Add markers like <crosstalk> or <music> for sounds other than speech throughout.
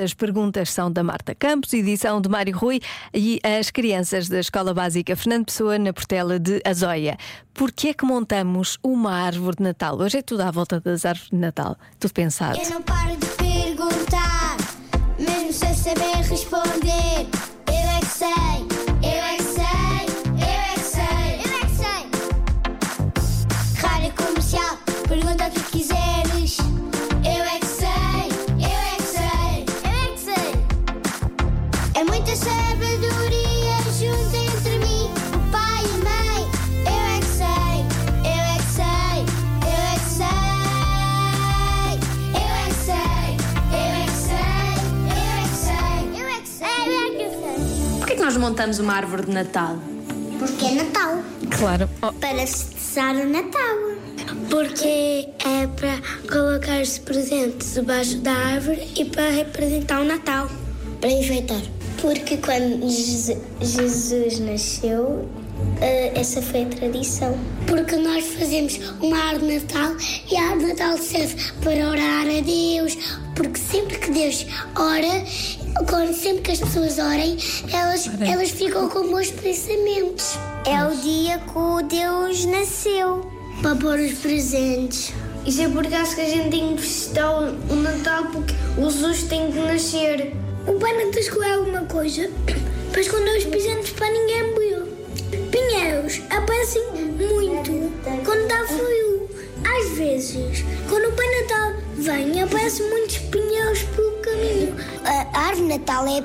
As perguntas são da Marta Campos, edição de Mário Rui e as crianças da Escola Básica Fernando Pessoa na Portela de Azóia. Por que é que montamos uma árvore de Natal? Hoje é tudo à volta das árvores de Natal. Tudo pensado. Eu não paro de perguntar, mesmo sem saber responder. Nós montamos uma árvore de Natal? Porque é Natal. Claro. Oh, Para festejar o Natal. Porque é para colocar os presentes debaixo da árvore e para representar o Natal. Para enfeitar. Porque quando Jesus, nasceu, eh, essa foi a tradição. Porque nós fazemos uma árvore de Natal e a árvore de Natal serve para orar a Deus. Porque sempre que Deus ora, quando sempre que as pessoas orem, elas, elas ficam com bons pensamentos. É o dia que o Deus nasceu. Para pôr os presentes. Isso é porque acho que a gente tem que festejar o Natal porque o Jesus tem que nascer. O Pai Natal escolheu alguma coisa para esconder os presentes para ninguém ver. Pinheiros aparecem muito quando dá frio. Às vezes, quando o Pai Natal vem, aparecem muitos pinheiros. A árvore Natal é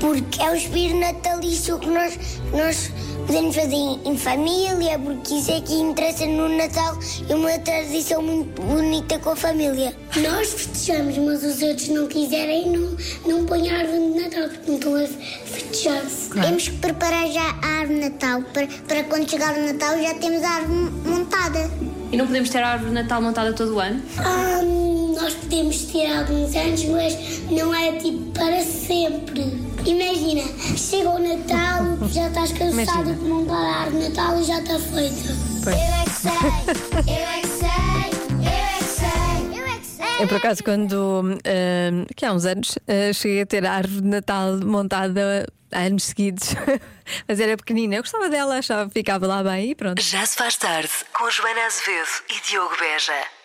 porque é o espírito natalício que nós, nós podemos fazer em, em família, porque isso é que interessa no Natal e uma tradição muito bonita com a família. Nós festejamos, mas os outros não quiserem, não, não põem a árvore de Natal, porque não estão a festejar. Temos que preparar já a árvore de Natal, para, para quando chegar o Natal já temos a árvore montada. E não podemos ter a árvore de Natal montada todo o ano? Ah, nós podemos ter alguns anos, mas não é tipo para sempre. Imagina, chega o Natal, já estás cansado de montar a árvore de Natal e já está feita. Pois. Eu é que sei, eu é que sei, eu é que sei, eu é que sei. Eu, por acaso, quando, ah, que há uns anos, ah, cheguei a ter a árvore de Natal montada há anos seguidos, <laughs> mas era pequenina. Eu gostava dela, achava que ficava lá bem e pronto. Já se faz tarde com Joana Azevedo e Diogo Beja.